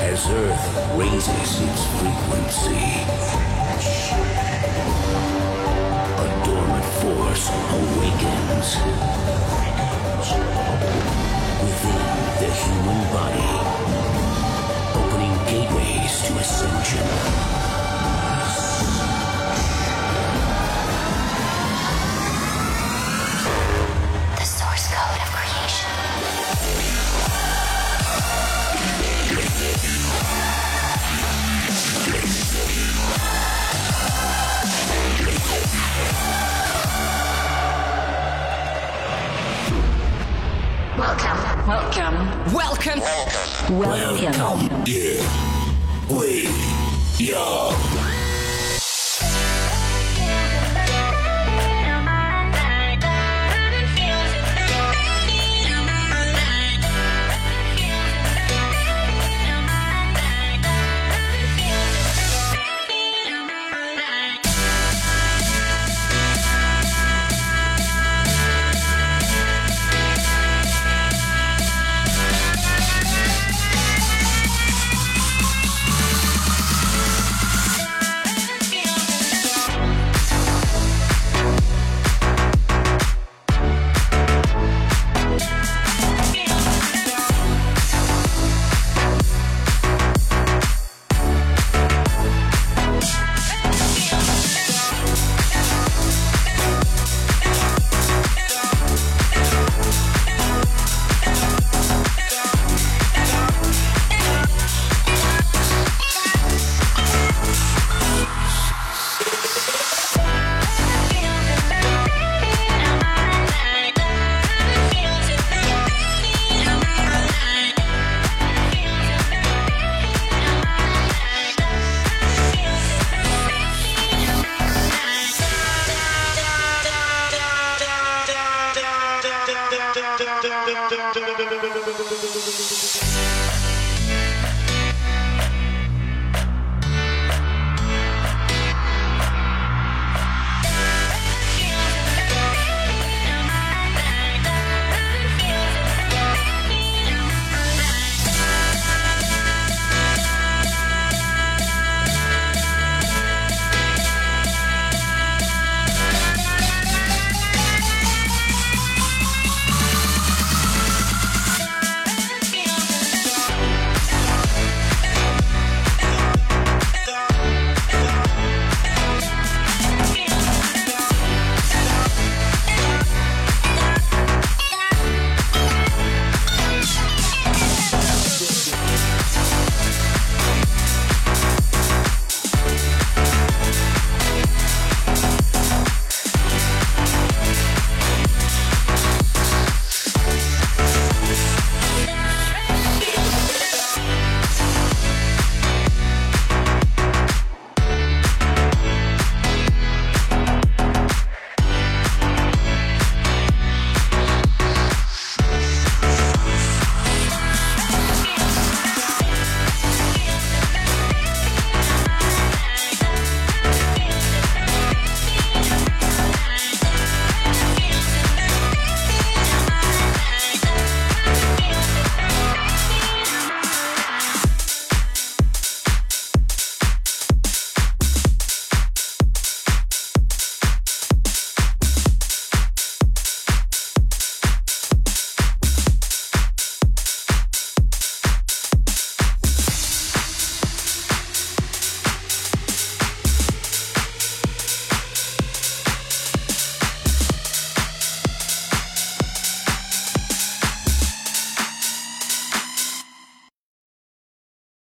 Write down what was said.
As Earth raises its frequency, a dormant force awakens within the human body, Welcome. Welcome. Welcome. Welcome, dear. We, young.